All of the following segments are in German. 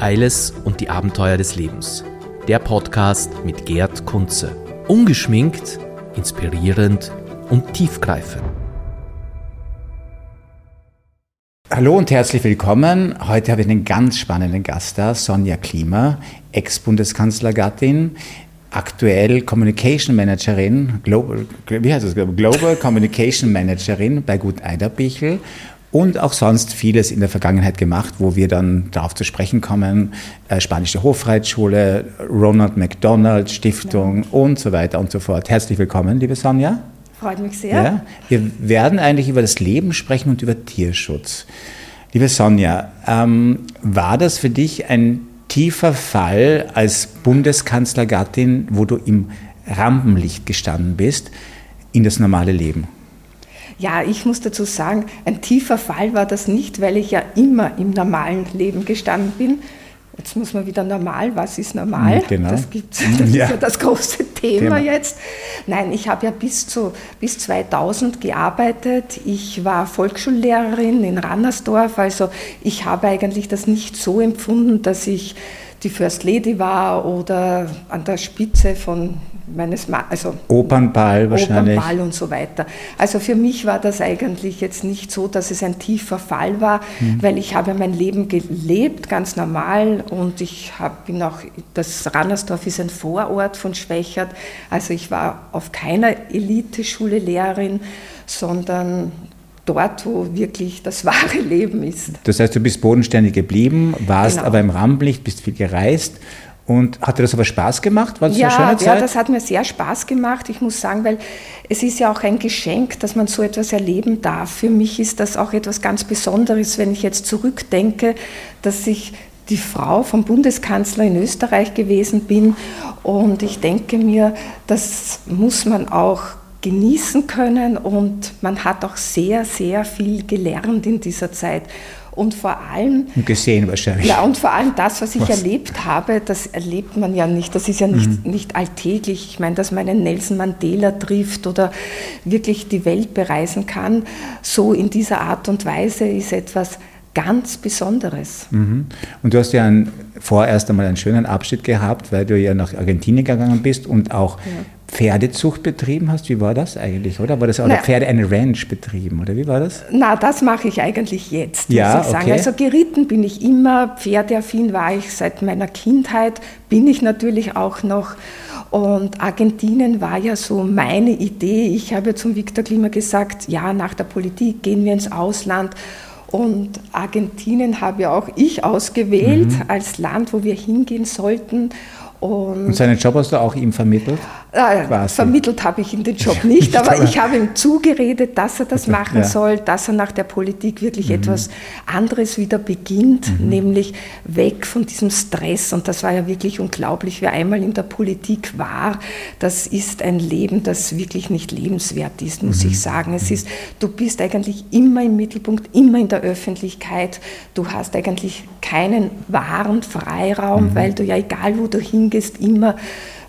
Eiles und die Abenteuer des Lebens. Der Podcast mit Gerd Kunze. Ungeschminkt, inspirierend und tiefgreifend. Hallo und herzlich willkommen. Heute habe ich einen ganz spannenden Gast da, Sonja Klima, Ex-Bundeskanzlergattin, aktuell Communication Managerin, Global, wie heißt das? Global Communication Managerin bei Gut Eiderbichel und auch sonst vieles in der Vergangenheit gemacht, wo wir dann darauf zu sprechen kommen. Äh, Spanische Hofreitschule, Ronald McDonald Stiftung ja. und so weiter und so fort. Herzlich willkommen, liebe Sonja. Freut mich sehr. Ja, wir werden eigentlich über das Leben sprechen und über Tierschutz. Liebe Sonja, ähm, war das für dich ein tiefer Fall als Bundeskanzlergattin, wo du im Rampenlicht gestanden bist, in das normale Leben? Ja, ich muss dazu sagen, ein tiefer Fall war das nicht, weil ich ja immer im normalen Leben gestanden bin. Jetzt muss man wieder normal, was ist normal? Mhm, genau. Das, gibt's, das ja. ist ja das große Thema, Thema. jetzt. Nein, ich habe ja bis, zu, bis 2000 gearbeitet. Ich war Volksschullehrerin in Rannersdorf. Also ich habe eigentlich das nicht so empfunden, dass ich die First Lady war oder an der Spitze von meines Ma also Opernball wahrscheinlich. Opernball und so weiter. Also für mich war das eigentlich jetzt nicht so, dass es ein tiefer Fall war, mhm. weil ich habe mein Leben gelebt, ganz normal und ich hab, bin auch, das Rannersdorf ist ein Vorort von Schwächert, also ich war auf keiner Eliteschule Lehrerin, sondern dort, wo wirklich das wahre Leben ist. Das heißt, du bist bodenständig geblieben, warst genau. aber im Rampenlicht, bist viel gereist und hat dir das aber Spaß gemacht? War das ja, eine schöne Zeit? Ja, das hat mir sehr Spaß gemacht. Ich muss sagen, weil es ist ja auch ein Geschenk, dass man so etwas erleben darf. Für mich ist das auch etwas ganz Besonderes, wenn ich jetzt zurückdenke, dass ich die Frau vom Bundeskanzler in Österreich gewesen bin. Und ich denke mir, das muss man auch genießen können und man hat auch sehr, sehr viel gelernt in dieser Zeit. Und vor allem. Und gesehen wahrscheinlich. Ja, und vor allem das, was ich was? erlebt habe, das erlebt man ja nicht. Das ist ja nicht, mhm. nicht alltäglich. Ich meine, dass man einen Nelson Mandela trifft oder wirklich die Welt bereisen kann, so in dieser Art und Weise ist etwas ganz Besonderes. Mhm. Und du hast ja ein, vorerst einmal einen schönen Abschied gehabt, weil du ja nach Argentinien gegangen bist und auch ja. Pferdezucht betrieben hast. Wie war das eigentlich, oder? War das auch Na, Pferde eine Ranch betrieben, oder wie war das? Na, das mache ich eigentlich jetzt, ja, muss ich sagen. Okay. Also geritten bin ich immer, pferdeaffin war ich seit meiner Kindheit, bin ich natürlich auch noch. Und Argentinien war ja so meine Idee. Ich habe zum Viktor Klima gesagt, ja, nach der Politik gehen wir ins Ausland. Und Argentinien habe ja auch ich ausgewählt mhm. als Land, wo wir hingehen sollten. Und, und, seinen Job hast du auch ihm vermittelt? Äh, vermittelt habe ich ihm den Job nicht, aber ich habe ihm zugeredet, dass er das machen ja. soll, dass er nach der Politik wirklich mhm. etwas anderes wieder beginnt, mhm. nämlich weg von diesem Stress. Und das war ja wirklich unglaublich, wer einmal in der Politik war, das ist ein Leben, das wirklich nicht lebenswert ist, muss mhm. ich sagen. Es ist, du bist eigentlich immer im Mittelpunkt, immer in der Öffentlichkeit. Du hast eigentlich keinen wahren Freiraum, mhm. weil du ja egal wo du hingehst, immer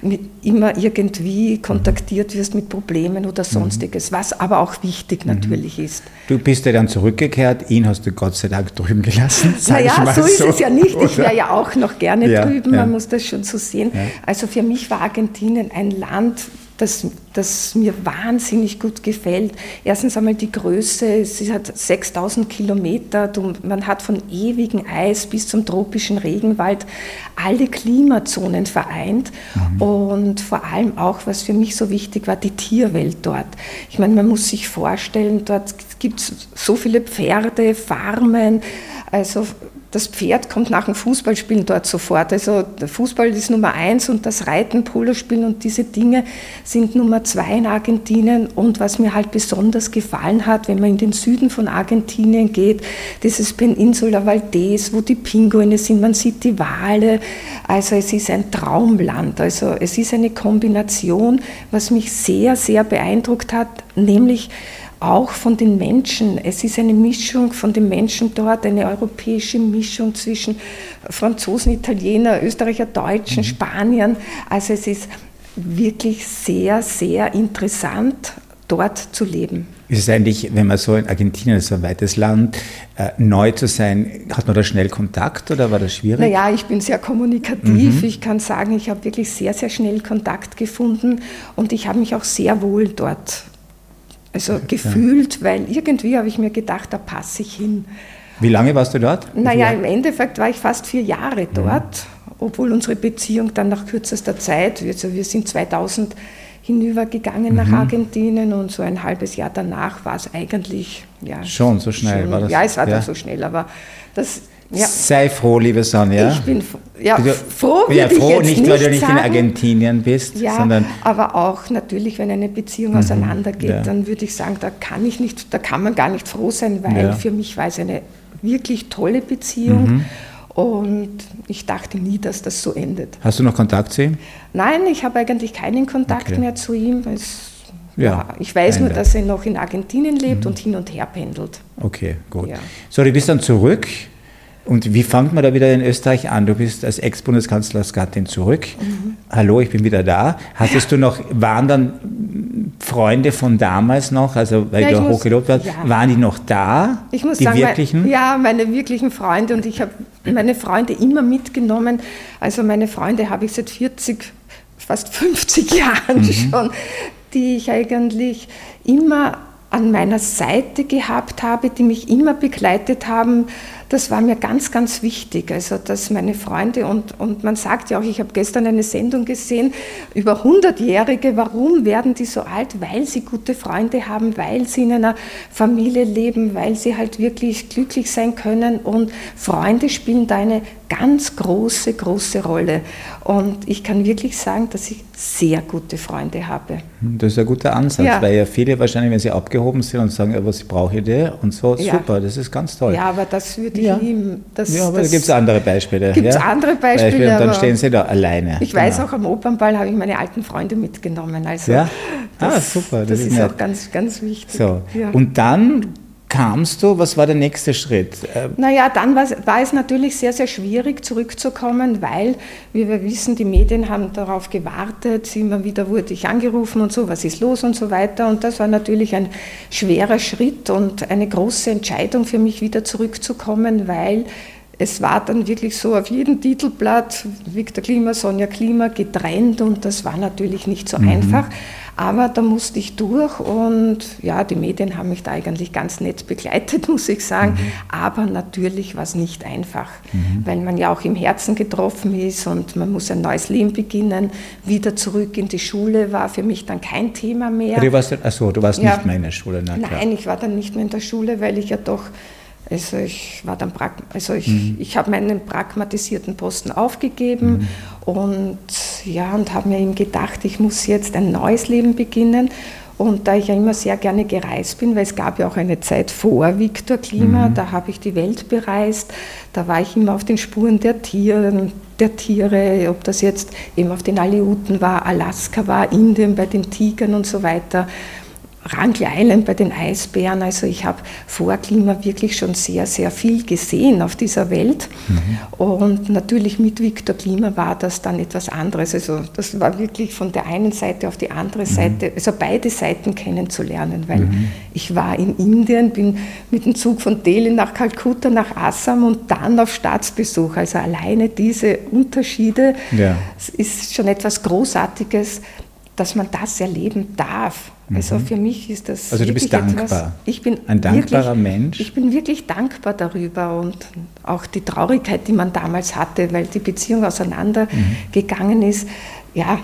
mit, immer irgendwie kontaktiert wirst mit Problemen oder sonstiges, was aber auch wichtig mhm. natürlich ist. Du bist ja dann zurückgekehrt, ihn hast du Gott sei Dank drüben gelassen. Naja, so ist so. es ja nicht. Ich wäre ja auch noch gerne ja, drüben, man muss das schon so sehen. Ja. Also für mich war Argentinien ein Land, das, das mir wahnsinnig gut gefällt. Erstens einmal die Größe, sie hat 6000 Kilometer, man hat von ewigem Eis bis zum tropischen Regenwald alle Klimazonen vereint mhm. und vor allem auch, was für mich so wichtig war, die Tierwelt dort. Ich meine, man muss sich vorstellen, dort gibt es so viele Pferde, Farmen, also das Pferd kommt nach dem Fußballspielen dort sofort. Also der Fußball ist Nummer eins und das Reiten, Polospielen und diese Dinge sind Nummer zwei in Argentinien. Und was mir halt besonders gefallen hat, wenn man in den Süden von Argentinien geht, dieses Peninsula Valdez, wo die Pinguine sind, man sieht die Wale. Also es ist ein Traumland. Also es ist eine Kombination, was mich sehr, sehr beeindruckt hat, nämlich auch von den Menschen. Es ist eine Mischung von den Menschen dort, eine europäische Mischung zwischen Franzosen, Italiener, Österreicher, Deutschen, mhm. Spaniern. Also es ist wirklich sehr, sehr interessant, dort zu leben. Ist es eigentlich, wenn man so in Argentinien, das ist ein weites Land, äh, neu zu sein, hat man da schnell Kontakt oder war das schwierig? Naja, ich bin sehr kommunikativ. Mhm. Ich kann sagen, ich habe wirklich sehr, sehr schnell Kontakt gefunden und ich habe mich auch sehr wohl dort also gefühlt, weil irgendwie habe ich mir gedacht, da passe ich hin. Wie lange warst du dort? Naja, im Endeffekt war ich fast vier Jahre dort, mhm. obwohl unsere Beziehung dann nach kürzester Zeit, also wir sind 2000 hinübergegangen mhm. nach Argentinien und so ein halbes Jahr danach war es eigentlich ja, schon so schnell schon, war das. Ja, es war ja. dann so schnell, aber das ja. Sei froh, liebe Sonja. Ich bin ja, froh, ja, froh nicht, nicht, weil du nicht sagen. in Argentinien bist, ja, sondern aber auch natürlich, wenn eine Beziehung mhm, auseinandergeht, ja. dann würde ich sagen, da kann ich nicht, da kann man gar nicht froh sein, weil ja. für mich war es eine wirklich tolle Beziehung. Mhm. Und ich dachte nie, dass das so endet. Hast du noch Kontakt zu ihm? Nein, ich habe eigentlich keinen Kontakt okay. mehr zu ihm. Es, ja, ich weiß nur, dass er noch in Argentinien lebt mhm. und hin und her pendelt. Okay, gut. So, du bist dann zurück. Und wie fängt man da wieder in Österreich an? Du bist als Ex-Bundeskanzlersgattin zurück. Mhm. Hallo, ich bin wieder da. Hattest du noch, waren dann Freunde von damals noch, also weil ja, du hochgelobt warst, ja. waren die noch da? Ich muss die sagen, wirklichen? Mein, ja, meine wirklichen Freunde und ich habe meine Freunde immer mitgenommen. Also meine Freunde habe ich seit 40, fast 50 Jahren mhm. schon, die ich eigentlich immer an meiner Seite gehabt habe, die mich immer begleitet haben, das war mir ganz, ganz wichtig. Also, dass meine Freunde und, und man sagt ja auch, ich habe gestern eine Sendung gesehen über 100-Jährige, warum werden die so alt? Weil sie gute Freunde haben, weil sie in einer Familie leben, weil sie halt wirklich glücklich sein können und Freunde spielen da eine ganz große, große Rolle. Und ich kann wirklich sagen, dass ich sehr gute Freunde habe. Das ist ein guter Ansatz, ja. weil ja viele wahrscheinlich, wenn sie abgehoben sind und sagen, was brauche ich dir und so, ja. super, das ist ganz toll. Ja, aber das würde ich ja. nie. Das, ja, aber da gibt es andere Beispiele. Gibt es andere Beispiele. Beispiele und dann stehen sie da alleine. Ich genau. weiß auch, am Opernball habe ich meine alten Freunde mitgenommen. Also ja? Das, ah, super. Das, das ist, ist auch ganz, ganz wichtig. So. Und dann kamst du? Was war der nächste Schritt? Ähm, naja, dann war, war es natürlich sehr, sehr schwierig zurückzukommen, weil, wie wir wissen, die Medien haben darauf gewartet, immer wieder wurde ich angerufen und so, was ist los und so weiter. Und das war natürlich ein schwerer Schritt und eine große Entscheidung für mich, wieder zurückzukommen, weil es war dann wirklich so auf jedem Titelblatt Viktor Klima, Sonja Klima getrennt und das war natürlich nicht so mhm. einfach. Aber da musste ich durch und ja, die Medien haben mich da eigentlich ganz nett begleitet, muss ich sagen. Mhm. Aber natürlich war es nicht einfach, mhm. weil man ja auch im Herzen getroffen ist und man muss ein neues Leben beginnen. Wieder zurück in die Schule war für mich dann kein Thema mehr. Du warst, achso, du warst ja, nicht mehr in der Schule, na, Nein, ich war dann nicht mehr in der Schule, weil ich ja doch also ich war dann also ich, mhm. ich habe meinen pragmatisierten Posten aufgegeben mhm. und ja und habe mir eben gedacht, ich muss jetzt ein neues Leben beginnen. Und da ich ja immer sehr gerne gereist bin, weil es gab ja auch eine Zeit vor Viktor Klima, mhm. da habe ich die Welt bereist, da war ich immer auf den Spuren der Tiere, der Tiere, ob das jetzt eben auf den Aleuten war, Alaska war, Indien bei den Tigern und so weiter. Wrangel Island bei den Eisbären. Also ich habe vor Klima wirklich schon sehr, sehr viel gesehen auf dieser Welt. Mhm. Und natürlich mit Viktor Klima war das dann etwas anderes. Also das war wirklich von der einen Seite auf die andere mhm. Seite, also beide Seiten kennenzulernen, weil mhm. ich war in Indien, bin mit dem Zug von Delhi nach Kalkutta, nach Assam und dann auf Staatsbesuch. Also alleine diese Unterschiede ja. ist schon etwas Großartiges, dass man das erleben darf. Also mhm. für mich ist das. Also du bist dankbar. Etwas, ich bin ein dankbarer wirklich, Mensch. Ich bin wirklich dankbar darüber und auch die Traurigkeit, die man damals hatte, weil die Beziehung auseinandergegangen mhm. ist. Ja,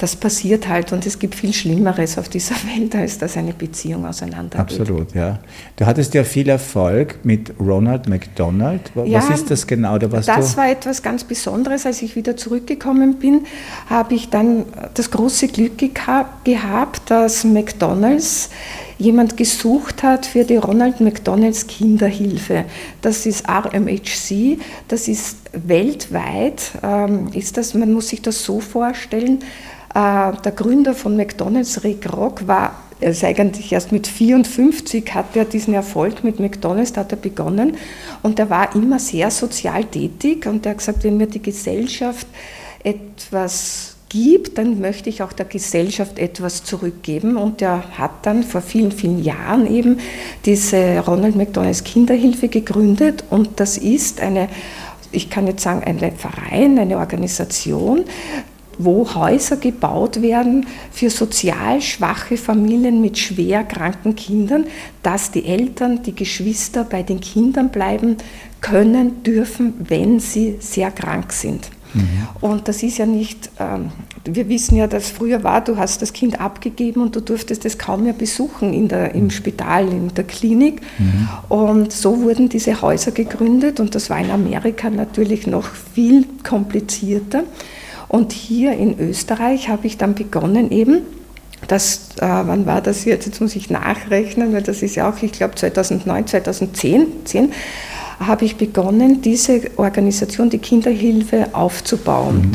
das passiert halt und es gibt viel Schlimmeres auf dieser Welt, als dass eine Beziehung auseinandergeht. Absolut, ja. Du hattest ja viel Erfolg mit Ronald McDonald. Was ja, ist das genau? Da das du war etwas ganz Besonderes. Als ich wieder zurückgekommen bin, habe ich dann das große Glück gehabt, dass McDonalds jemand gesucht hat für die Ronald McDonalds Kinderhilfe. Das ist RMHC, das ist weltweit, ähm, ist das, man muss sich das so vorstellen, der Gründer von McDonald's, Rick Rock, war also eigentlich erst mit 54 hat er diesen Erfolg mit McDonald's, hat er begonnen und er war immer sehr sozial tätig und er hat gesagt, wenn mir die Gesellschaft etwas gibt, dann möchte ich auch der Gesellschaft etwas zurückgeben. Und er hat dann vor vielen, vielen Jahren eben diese Ronald McDonalds Kinderhilfe gegründet. Und das ist eine, ich kann jetzt sagen, ein Verein, eine Organisation, wo Häuser gebaut werden für sozial schwache Familien mit schwer kranken Kindern, dass die Eltern, die Geschwister bei den Kindern bleiben können, dürfen, wenn sie sehr krank sind. Mhm. Und das ist ja nicht, ähm, wir wissen ja, dass früher war, du hast das Kind abgegeben und du durftest es kaum mehr besuchen in der, im mhm. Spital, in der Klinik. Mhm. Und so wurden diese Häuser gegründet und das war in Amerika natürlich noch viel komplizierter. Und hier in Österreich habe ich dann begonnen eben, das, äh, wann war das jetzt? Jetzt muss ich nachrechnen, weil das ist ja auch, ich glaube 2009, 2010, 10, habe ich begonnen, diese Organisation, die Kinderhilfe, aufzubauen. Mhm.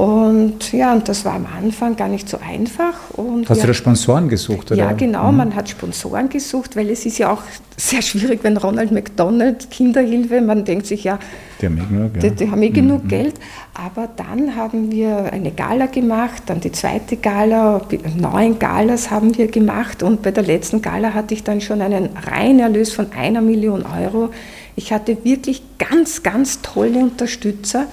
Und ja, und das war am Anfang gar nicht so einfach. Und Hast ja, du da Sponsoren gesucht? Oder? Ja, genau, mhm. man hat Sponsoren gesucht, weil es ist ja auch sehr schwierig, wenn Ronald McDonald Kinderhilfe, man denkt sich ja, die haben eh genug, ja. die, die haben eh genug mhm. Geld. Aber dann haben wir eine Gala gemacht, dann die zweite Gala, neun Galas haben wir gemacht und bei der letzten Gala hatte ich dann schon einen Reinerlös von einer Million Euro. Ich hatte wirklich ganz, ganz tolle Unterstützer.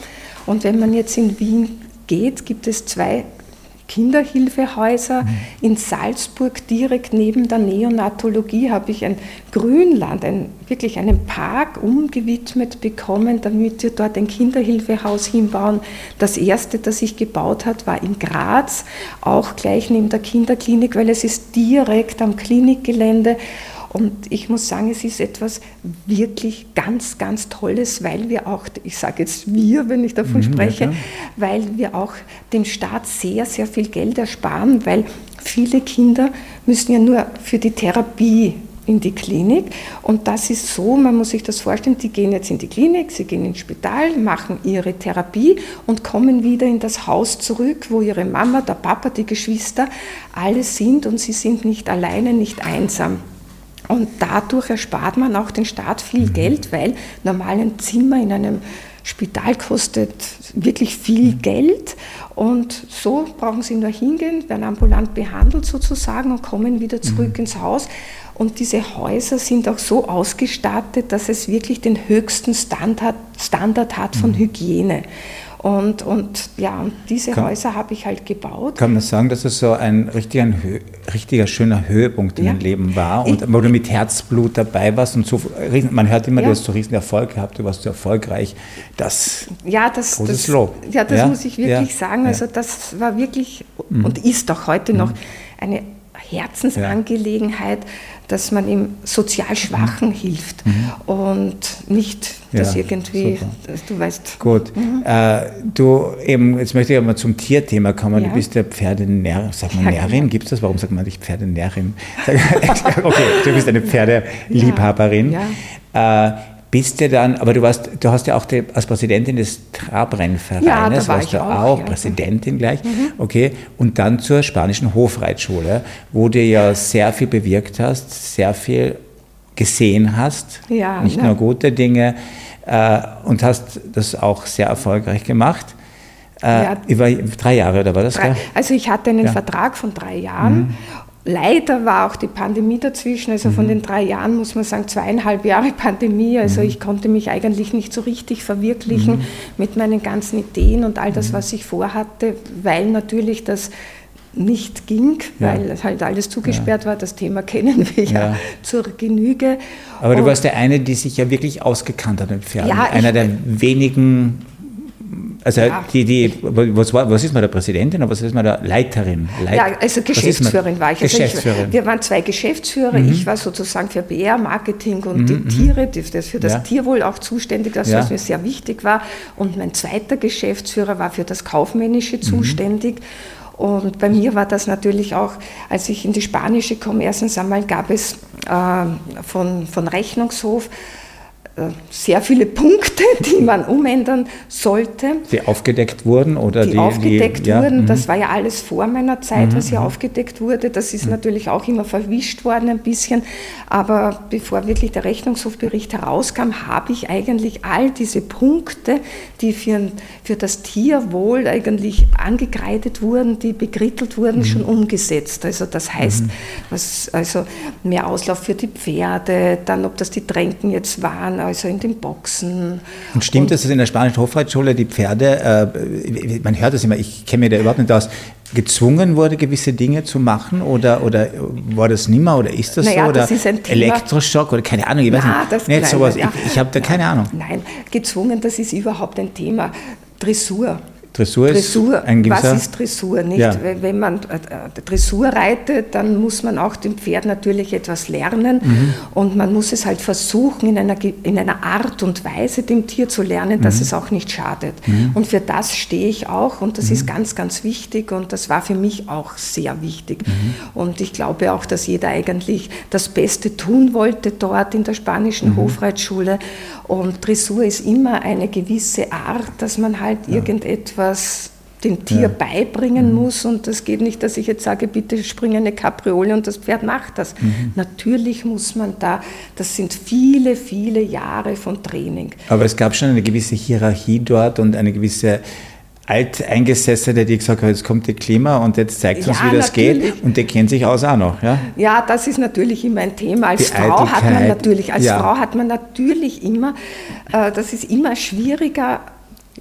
Und wenn man jetzt in Wien geht, gibt es zwei Kinderhilfehäuser. Mhm. In Salzburg, direkt neben der Neonatologie, habe ich ein Grünland, ein, wirklich einen Park umgewidmet bekommen, damit wir dort ein Kinderhilfehaus hinbauen. Das erste, das ich gebaut habe, war in Graz, auch gleich neben der Kinderklinik, weil es ist direkt am Klinikgelände. Und ich muss sagen, es ist etwas wirklich ganz, ganz Tolles, weil wir auch, ich sage jetzt wir, wenn ich davon mhm, spreche, ja, weil wir auch dem Staat sehr, sehr viel Geld ersparen, weil viele Kinder müssen ja nur für die Therapie in die Klinik. Und das ist so, man muss sich das vorstellen, die gehen jetzt in die Klinik, sie gehen ins Spital, machen ihre Therapie und kommen wieder in das Haus zurück, wo ihre Mama, der Papa, die Geschwister alle sind und sie sind nicht alleine, nicht einsam. Und dadurch erspart man auch den Staat viel mhm. Geld, weil normal ein Zimmer in einem Spital kostet wirklich viel mhm. Geld. Und so brauchen sie nur hingehen, werden ambulant behandelt sozusagen und kommen wieder zurück mhm. ins Haus. Und diese Häuser sind auch so ausgestattet, dass es wirklich den höchsten Standard, Standard hat von mhm. Hygiene. Und, und ja, und diese kann, Häuser habe ich halt gebaut. Kann man sagen, dass es so ein richtiger, ein richtiger schöner Höhepunkt in ja. deinem Leben war und ich, wo du mit Herzblut dabei warst und so, man hört immer, ja. du hast so riesen Erfolg gehabt, du warst so erfolgreich. Das, ja, das, großes das, Lob. Ja, das ja? muss ich wirklich sagen. Also das war wirklich mhm. und ist auch heute noch mhm. eine Herzensangelegenheit, dass man ihm sozial Schwachen mhm. hilft mhm. und nicht, dass ja, irgendwie, dass du weißt. Gut. Mhm. Äh, du eben, jetzt möchte ich aber zum Tierthema kommen. Ja. Du bist der Pferdenärrin, sag mal Närrin, genau. gibt es das? Warum sagt man nicht Pferdenärrin? okay, du bist eine Pferdeliebhaberin. Ja. Äh, bist du dann, aber du warst, du hast ja auch die, als Präsidentin des Trabrennvereines, ja, da war warst du auch, auch ja. Präsidentin gleich, mhm. okay, und dann zur spanischen Hofreitschule, wo du ja sehr viel bewirkt hast, sehr viel gesehen hast, ja, nicht nur gute Dinge, äh, und hast das auch sehr erfolgreich gemacht. Äh, ja. Über drei Jahre, oder war das? Drei, also ich hatte einen ja. Vertrag von drei Jahren mhm. Leider war auch die Pandemie dazwischen, also von mhm. den drei Jahren muss man sagen, zweieinhalb Jahre Pandemie. Also mhm. ich konnte mich eigentlich nicht so richtig verwirklichen mhm. mit meinen ganzen Ideen und all das, mhm. was ich vorhatte, weil natürlich das nicht ging, ja. weil halt alles zugesperrt ja. war. Das Thema kennen wir ja, ja. zur Genüge. Aber und du warst der eine, die sich ja wirklich ausgekannt hat mit Pferden. Ja, Einer der wenigen also ja. die, die, was, war, was ist man der Präsidentin oder was ist man der Leiterin? Leit ja, also Geschäftsführerin war ich. Also Geschäftsführerin. Ich, wir waren zwei Geschäftsführer. Mhm. Ich war sozusagen für BR, Marketing und mhm. die mhm. Tiere, das für das ja. Tierwohl auch zuständig, das was mir sehr wichtig war. Und mein zweiter Geschäftsführer war für das Kaufmännische mhm. zuständig. Und bei mir war das natürlich auch, als ich in die Spanische komme, erstens einmal gab es äh, von, von Rechnungshof sehr viele Punkte, die man umändern sollte. Die aufgedeckt wurden oder die, die aufgedeckt die, ja, wurden. mhm. Das war ja alles vor meiner Zeit, was hier Mhm. aufgedeckt wurde. Das ist natürlich auch immer verwischt worden ein bisschen. Aber bevor wirklich der Rechnungshofbericht herauskam, habe ich eigentlich all diese Punkte, die für, für das Tierwohl eigentlich angekreidet wurden, die bekrittelt wurden, schon umgesetzt. Also das heißt, was, also mehr Auslauf für die Pferde, dann ob das die Tränken jetzt waren, also in den Boxen. Und stimmt es, dass in der spanischen Hofreitschule die Pferde, äh, man hört das immer, ich kenne mich da überhaupt nicht aus, gezwungen wurde, gewisse Dinge zu machen oder, oder war das nimmer oder ist das Naja, so? Oder das ist ein Thema- Elektroschock oder keine Ahnung, ich weiß Na, nicht. das- nicht nein, sowas. ja. Ich, ich habe da keine Ahnung. Nein, gezwungen, das ist überhaupt ein Thema. Dressur. Dressur ist Dressur, ein gewisser. was ist Dressur? Nicht? Ja. Wenn- man äh, Dressur reitet, dann muss man auch dem Pferd natürlich etwas lernen Mhm. und man muss es halt versuchen, in einer, in einer Art und Weise dem Tier zu lernen, Mhm. dass es auch nicht schadet. Und für das stehe ich auch und das ist ganz, ganz wichtig und das war für mich auch sehr wichtig. Mhm. Und ich glaube auch, dass jeder eigentlich das Beste tun wollte dort in der spanischen Mhm. Hofreitschule. Und Dressur ist immer eine gewisse Art, dass man halt irgendetwas dem Tier beibringen muss und das geht nicht, dass ich jetzt sage, bitte spring eine Kapriole und das Pferd macht das. Natürlich muss man da, das sind viele, viele Jahre von Training. Aber es gab schon eine gewisse Hierarchie dort und eine gewisse Alteingesessene, die gesagt hat, jetzt kommt die Klima und jetzt zeigt uns, Ja, wie das natürlich. geht. Und die kennt sich aus auch noch. Ja? Ja, das ist natürlich immer ein Thema. Als Die Frau hat man natürlich, als ja. Frau hat man natürlich immer, äh, das ist immer schwieriger.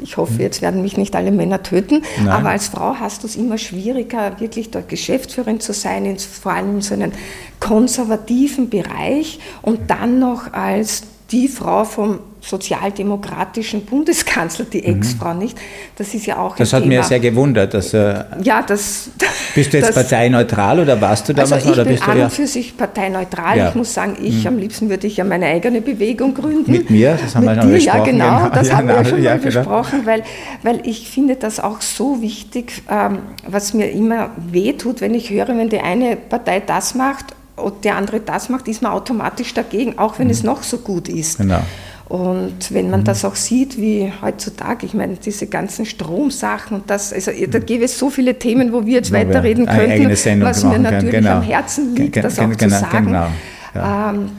Ich hoffe, jetzt werden mich nicht alle Männer töten, Nein. aber als Frau hast du es immer schwieriger, wirklich dort Geschäftsführerin zu sein, in, vor allem in so einem konservativen Bereich und dann noch als die Frau vom sozialdemokratischen Bundeskanzler, die Ex-Frau nicht. Das ist ja auch Das hat Thema. mir sehr gewundert. Dass, äh, ja, das, bist du jetzt das, parteieneutral oder warst du damals also ich Oder bin bist du an ja und für sich parteineutral. Ja. Mhm. Ich muss sagen, ich am liebsten würde ich ja meine eigene Bewegung gründen. Mit mir? Das haben wir Mit schon dir, besprochen, Ja, genau, genau. das Ja, haben wir ja genau. schon Ja, mal genau. besprochen, weil, weil ich finde das auch so wichtig, ähm, was mir immer wehtut, wenn ich höre, wenn die eine Partei das macht und der andere das macht, ist man automatisch dagegen, auch wenn es noch so gut ist. Mhm. Genau. Und wenn man das auch sieht, wie heutzutage, ich meine, diese ganzen Stromsachen und das, also da gäbe es so viele Themen, wo wir jetzt Wo wir weiterreden eine könnten, was mir natürlich genau. am Herzen liegt, das auch genau, zu sagen. genau, ja. Ähm,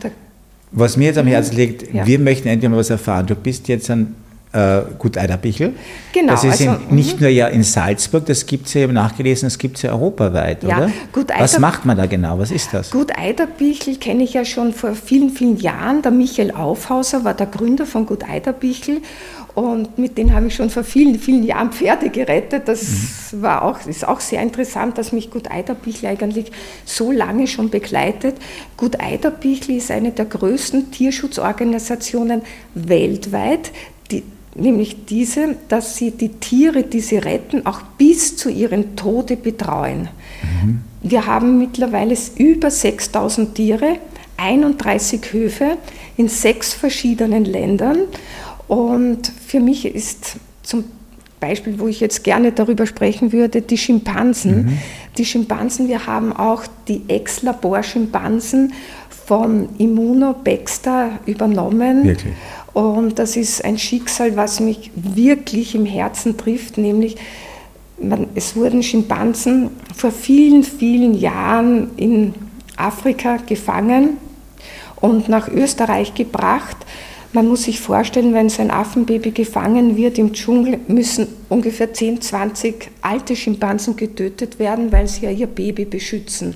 Was mir jetzt am Herzen liegt, Ja. wir möchten endlich mal was erfahren. Du bist jetzt ein äh, Gut Eiderbichl. Genau, Das ist in, also, nicht nur ja in Salzburg, das gibt es ja, habe nachgelesen, das gibt es ja europaweit, Ja, oder? Gut was Eider- macht man da genau? Was ist das? Gut Eiderbichl kenne ich ja schon vor vielen, vielen Jahren. Der Michael Aufhauser war der Gründer von Gut Eiderbichl und mit dem habe ich schon vor vielen, vielen Jahren Pferde gerettet. Das Mhm. war auch, ist auch sehr interessant, dass mich Gut Eiderbichl eigentlich so lange schon begleitet. Gut Eiderbichl ist eine der größten Tierschutzorganisationen weltweit, die, nämlich diese, dass sie die Tiere, die sie retten, auch bis zu ihrem Tode betreuen. Wir haben mittlerweile über 6000 Tiere, 31 Höfe in sechs verschiedenen Ländern. Und für mich ist zum Beispiel, wo ich jetzt gerne darüber sprechen würde, die Schimpansen. Die Schimpansen, wir haben auch die Ex-Labor-Schimpansen von Immuno Baxter übernommen. Wirklich? Und das ist ein Schicksal, was mich wirklich im Herzen trifft, nämlich man, es wurden Schimpansen vor vielen, vielen Jahren in Afrika gefangen und nach Österreich gebracht. Man muss sich vorstellen, wenn so ein Affenbaby gefangen wird im Dschungel, müssen ungefähr 10, 20 alte Schimpansen getötet werden, weil sie ja ihr Baby beschützen.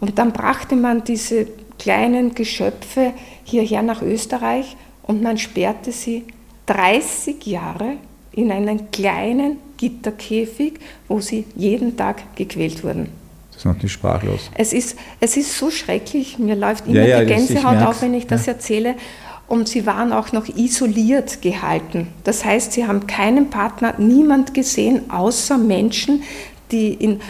Und dann brachte man diese kleinen Geschöpfe hierher nach Österreich und man sperrte sie 30 Jahre in einen kleinen Gitterkäfig, wo sie jeden Tag gequält wurden. Das macht mich sprachlos. Es ist, es ist so schrecklich, mir läuft immer Ja, ja, die Gänsehaut auf, wenn ich das Ja. erzähle. Und sie waren auch noch isoliert gehalten. Das heißt, sie haben keinen Partner, niemand gesehen, außer Menschen, die in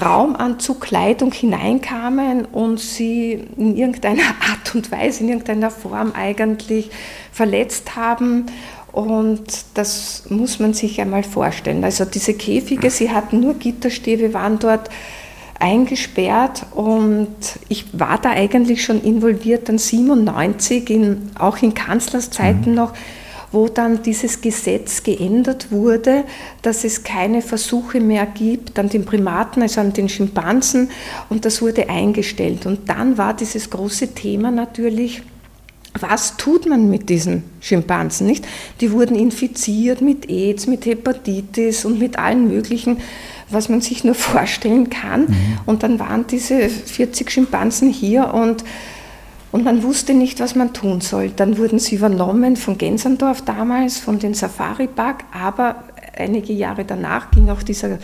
Raumanzug, Kleidung hineinkamen und sie in irgendeiner Art und Weise, in irgendeiner Form eigentlich verletzt haben. Und das muss man sich einmal vorstellen. Also diese Käfige, sie hatten nur Gitterstäbe, waren dort eingesperrt und ich war da eigentlich schon involviert, dann 97, in, auch in Kanzlerszeiten mhm. noch, wo dann dieses Gesetz geändert wurde, dass es keine Versuche mehr gibt an den Primaten, also an den Schimpansen und das wurde eingestellt. Und dann war dieses große Thema natürlich, was tut man mit diesen Schimpansen, nicht? Die wurden infiziert mit AIDS, mit Hepatitis und mit allen möglichen was man sich nur vorstellen kann. Mhm. Und dann waren diese 40 Schimpansen hier und, und man wusste nicht, was man tun soll. Dann wurden sie übernommen von Gensendorf damals, von den Safari Park, aber einige Jahre danach ging auch dieser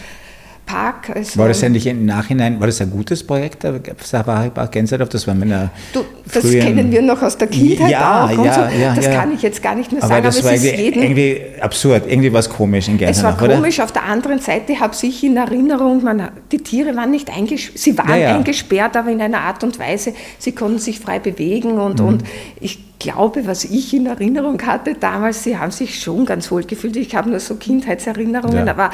Park. Also war das eigentlich im Nachhinein, war das ein gutes Projekt, der Safari Park Gänseldorf? Das war meiner du, Das kennen wir noch aus der Kindheit ja, auch. Ja, so. ja, das ja. kann ich jetzt gar nicht mehr sagen. Aber das aber war irgendwie, irgendwie, absurd, irgendwie war es komisch in Gänseldorf, Es war komisch, auf der anderen Seite habe ich in Erinnerung, man, die Tiere waren nicht eingesperrt, sie waren eingesperrt, aber in einer Art und Weise, sie konnten sich frei bewegen und, mhm. und ich glaube, was ich in Erinnerung hatte damals, sie haben sich schon ganz wohl gefühlt. Ich habe nur so Kindheitserinnerungen, ja. aber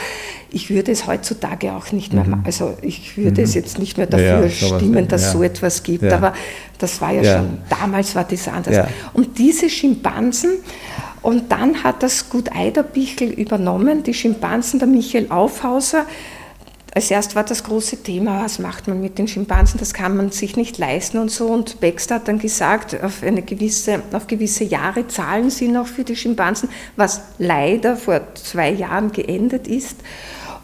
ich würde es heutzutage auch nicht mehr, mhm. also ich würde mhm. es jetzt nicht mehr dafür ja, stimmen, dass ja. so etwas gibt. Aber das war ja, schon, damals war das anders. Und diese Schimpansen, und dann hat das Gut Eiderbichel übernommen, die Schimpansen der Michael Aufhauser, als erst war das große Thema, was macht man mit den Schimpansen, das kann man sich nicht leisten und so. Und Baxter hat dann gesagt, auf, eine gewisse, auf gewisse Jahre zahlen sie noch für die Schimpansen, was leider vor zwei Jahren geendet ist.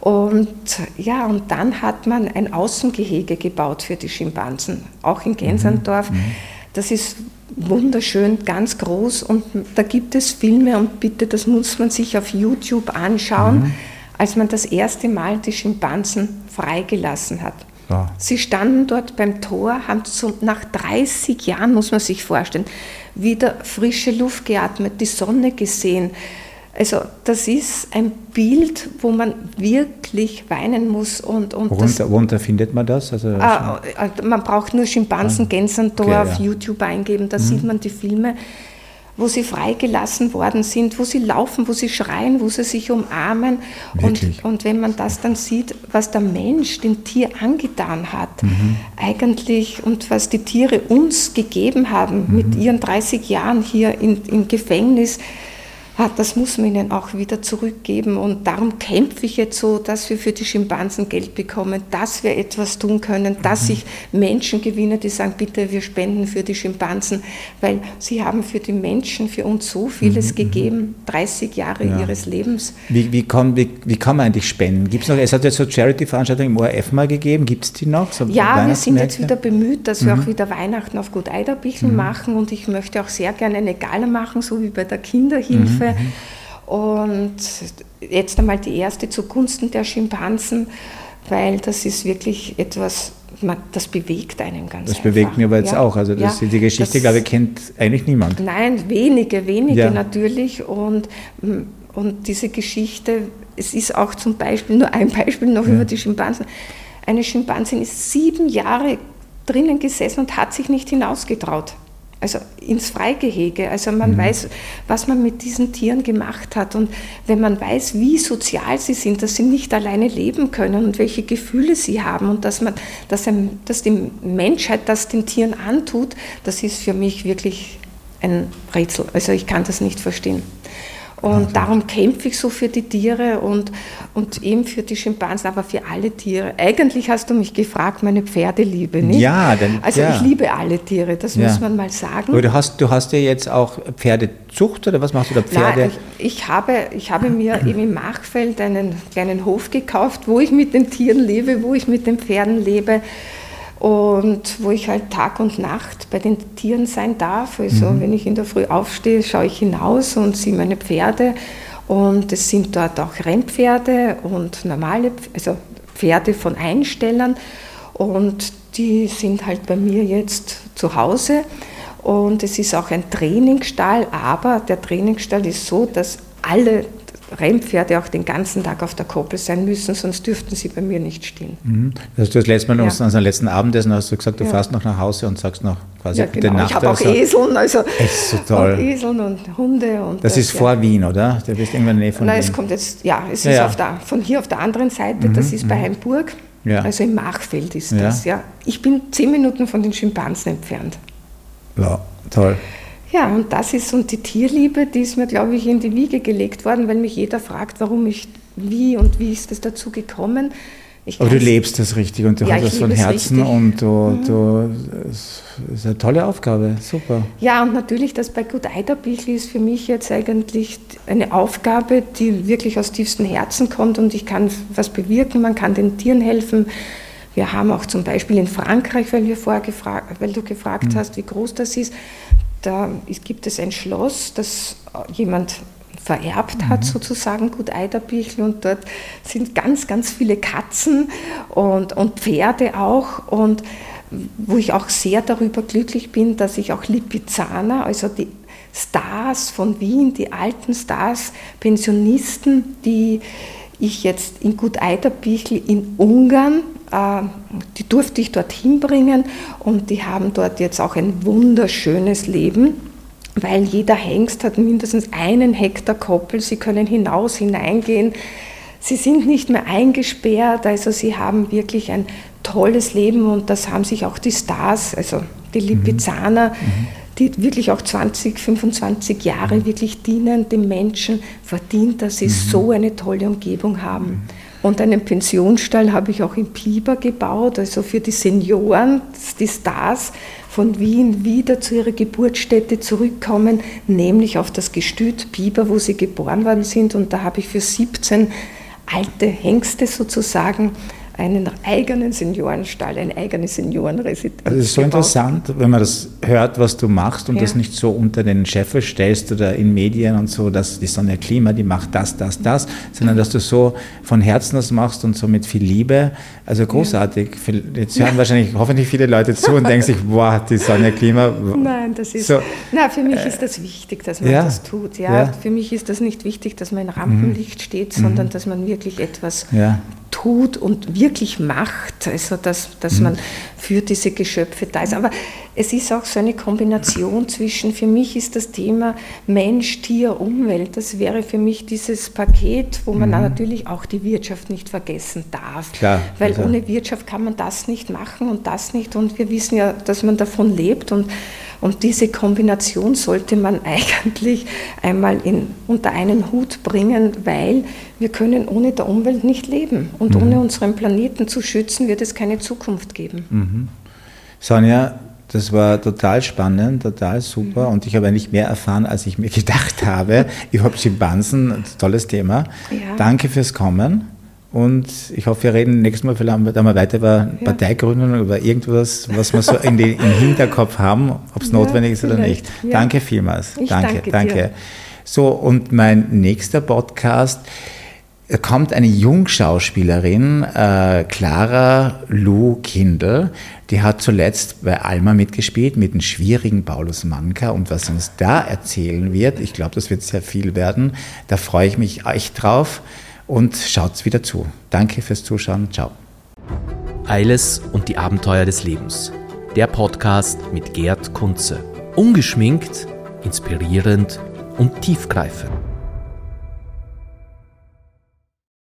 Und ja, und dann hat man ein Außengehege gebaut für die Schimpansen, auch in Gensandorf. Mhm. Das ist wunderschön, ganz groß und da gibt es Filme und bitte, das muss man sich auf YouTube anschauen. Mhm als man das erste Mal die Schimpansen freigelassen hat. Ja. Sie standen dort beim Tor, haben so nach 30 Jahren, muss man sich vorstellen, wieder frische Luft geatmet, die Sonne gesehen. Also das ist ein Bild, wo man wirklich weinen muss. Und, und worunter, worunter findet man das? Also ah, man braucht nur Schimpansen, ah, Gensendorf, okay, ja. YouTube eingeben, da mhm. sieht man die Filme wo sie freigelassen worden sind, wo sie laufen, wo sie schreien, wo sie sich umarmen. Und, und, wenn man das dann sieht, was der Mensch dem Tier angetan hat, mhm. eigentlich und was die Tiere uns gegeben haben mhm. mit ihren 30 Jahren hier in, im Gefängnis, das muss man ihnen auch wieder zurückgeben. Und darum kämpfe ich jetzt so, dass wir für die Schimpansen Geld bekommen, dass wir etwas tun können, dass mhm. ich Menschen gewinne, die sagen, bitte, wir spenden für die Schimpansen, weil sie haben für die Menschen, für uns so vieles mhm. gegeben, 30 Jahre ja. ihres Lebens. Wie, wie, kann, wie, wie kann man eigentlich spenden? Gibt's noch, es hat jetzt so Charity-Veranstaltungen im ORF mal gegeben, gibt es die noch? So ja, wir sind jetzt wieder bemüht, dass mhm. wir auch wieder Weihnachten auf Gut Eiderbichl mhm. machen und ich möchte auch sehr gerne eine Gala machen, so wie bei der Kinderhilfe. Hilfe. Mhm. Und jetzt einmal die erste zugunsten der Schimpansen, weil das ist wirklich etwas, das bewegt einen ganz Das einfach. bewegt mir aber jetzt ja. auch. Also das, ja, die Geschichte, das, glaube ich, kennt eigentlich niemand. Nein, wenige, wenige ja. natürlich. Und, und diese Geschichte, es ist auch zum Beispiel, nur ein Beispiel noch über die Schimpansen. Eine Schimpansin ist sieben Jahre drinnen gesessen und hat sich nicht hinausgetraut also ins Freigehege. Also man mhm. weiß, was man mit diesen Tieren gemacht hat. Und wenn man weiß, wie sozial sie sind, dass sie nicht alleine leben können und welche Gefühle sie haben und dass, man, dass, ein, dass die Menschheit das den Tieren antut, das ist für mich wirklich ein Rätsel. Also ich kann das nicht verstehen. Und okay. darum kämpfe ich so für die Tiere und, und eben für die Schimpansen, aber für alle Tiere. Eigentlich hast du mich gefragt, meine Pferdeliebe, nicht? Ja, denn, Also ja. ich liebe alle Tiere, das ja. muss man mal sagen. Aber du hast, du hast ja jetzt auch Pferdezucht oder was machst du da Pferde? Nein, ich, ich, habe, ich habe mir eben im Machfeld einen kleinen Hof gekauft, wo ich mit den Tieren lebe, wo ich mit den Pferden lebe und wo ich halt Tag und Nacht bei den Tieren sein darf. Also mhm. wenn ich in der Früh aufstehe, schaue ich hinaus und sehe meine Pferde und es sind dort auch Rennpferde und normale, also Pferde von Einstellern und die sind halt bei mir jetzt zu Hause und es ist auch ein Trainingsstall, aber der Trainingsstall ist so, dass alle Rennpferde auch den ganzen Tag auf der Koppel sein müssen, sonst dürften sie bei mir nicht stehen. Mhm. Also du hast letztes Mal ja. uns, also letzten Abendessen hast du gesagt, du ja. fährst noch nach Hause und sagst noch quasi ja, genau. den Ich habe auch Eseln, also ist so toll. Und Eseln und Hunde. Und das, das ist vor Wien, oder? Du bist irgendwann in der Nähe von Nein, Wien. es kommt jetzt, ja, es ist Auf der, von hier auf der anderen Seite, mhm. das ist bei mhm. Heimburg. Ja. Also im Machfeld ist ja. das. Ja. Ich bin zehn Minuten von den Schimpansen entfernt. Ja, toll. Ja, und das ist, und die Tierliebe, die ist mir, glaube ich, in die Wiege gelegt worden, weil mich jeder fragt, warum ich, wie und wie ist das dazu gekommen. Ich Aber du lebst das richtig und du ja, hast das von Herzen richtig. und du, mhm. du, das ist eine tolle Aufgabe, super. Ja, und natürlich, das bei Gut Eiderbichl ist für mich jetzt eigentlich eine Aufgabe, die wirklich aus tiefstem Herzen kommt und ich kann was bewirken, man kann den Tieren helfen. Wir haben auch zum Beispiel in Frankreich, weil, wir vorher gefragt, weil du gefragt mhm. hast, wie groß das ist, da gibt es ein Schloss, das jemand vererbt mhm. hat, sozusagen, Gut Eiderbichl. Und dort sind ganz, ganz viele Katzen und, und Pferde auch. Und wo ich auch sehr darüber glücklich bin, dass ich auch Lipizzaner, also die Stars von Wien, die alten Stars, Pensionisten, die ich jetzt in Gut Eiderbichl in Ungarn, die durfte ich dorthin bringen und die haben dort jetzt auch ein wunderschönes Leben weil jeder Hengst hat mindestens einen Hektar Koppel. Sie können hinaus, hineingehen. Sie sind nicht mehr eingesperrt, also sie haben wirklich ein tolles Leben und das haben sich auch die Stars, also die mhm. Lipizzaner, mhm. die wirklich auch 20, 25 Jahre mhm. wirklich dienen dem Menschen, verdient, dass sie mhm. so eine tolle Umgebung haben. Und einen Pensionsstall habe ich auch in Piber gebaut, also für die Senioren, die Stars, von Wien wieder zu ihrer Geburtsstätte zurückkommen, nämlich auf das Gestüt Biber, wo sie geboren worden sind. Und da habe ich für 17 alte Hengste sozusagen einen eigenen Seniorenstall, eine eigene Seniorenresidenz. Also es ist so gebaut. interessant, wenn man das hört, was du machst und ja. das nicht so unter den Scheffel stellst oder in Medien und so, dass die Sonne Klima, die macht das, das, das, sondern dass du so von Herzen das machst und so mit viel Liebe. Also großartig. Ja. Jetzt hören ja. wahrscheinlich hoffentlich viele Leute zu und denken sich, boah, die Sonne Klima. Nein, das ist, so, na, für mich äh, ist das wichtig, dass man das tut. Ja? Für mich ist das nicht wichtig, dass man in Rampenlicht mhm. steht, sondern mhm. dass man wirklich etwas tut und wirklich macht, also dass, dass mhm. man für diese Geschöpfe da ist. Aber es ist auch so eine Kombination zwischen, für mich ist das Thema Mensch, Tier, Umwelt, das wäre für mich dieses Paket, wo man mhm. natürlich auch die Wirtschaft nicht vergessen darf. Klar, Weil also. ohne Wirtschaft kann man das nicht machen und das nicht und wir wissen ja, dass man davon lebt und und diese Kombination sollte man eigentlich einmal in, unter einen Hut bringen, weil wir können ohne der Umwelt nicht leben. Und mhm. ohne unseren Planeten zu schützen, wird es keine Zukunft geben. Mhm. Sonja, das war total spannend, total super. Mhm. Und ich habe eigentlich mehr erfahren, als ich mir gedacht habe. Überhaupt Schimpansen, tolles Thema. Ja. Danke fürs Kommen. Und ich hoffe, wir reden nächstes Mal vielleicht einmal weiter über ja. Parteigründung, über irgendwas, was wir so in den, im Hinterkopf haben, ob es ja, notwendig ist oder nicht. Ja. Danke vielmals. Ich danke, danke. danke. So, und mein nächster Podcast da kommt eine Jungschauspielerin, äh, Clara Lou Kindl, die hat zuletzt bei Alma mitgespielt mit dem schwierigen Paulus Manka und was sie uns da erzählen wird, ich glaube, das wird sehr viel werden, da freue ich mich echt drauf und schaut's wieder zu. Danke fürs Zuschauen. Ciao. Eiles und die Abenteuer des Lebens. Der Podcast mit Gerd Kunze. Ungeschminkt, inspirierend und tiefgreifend.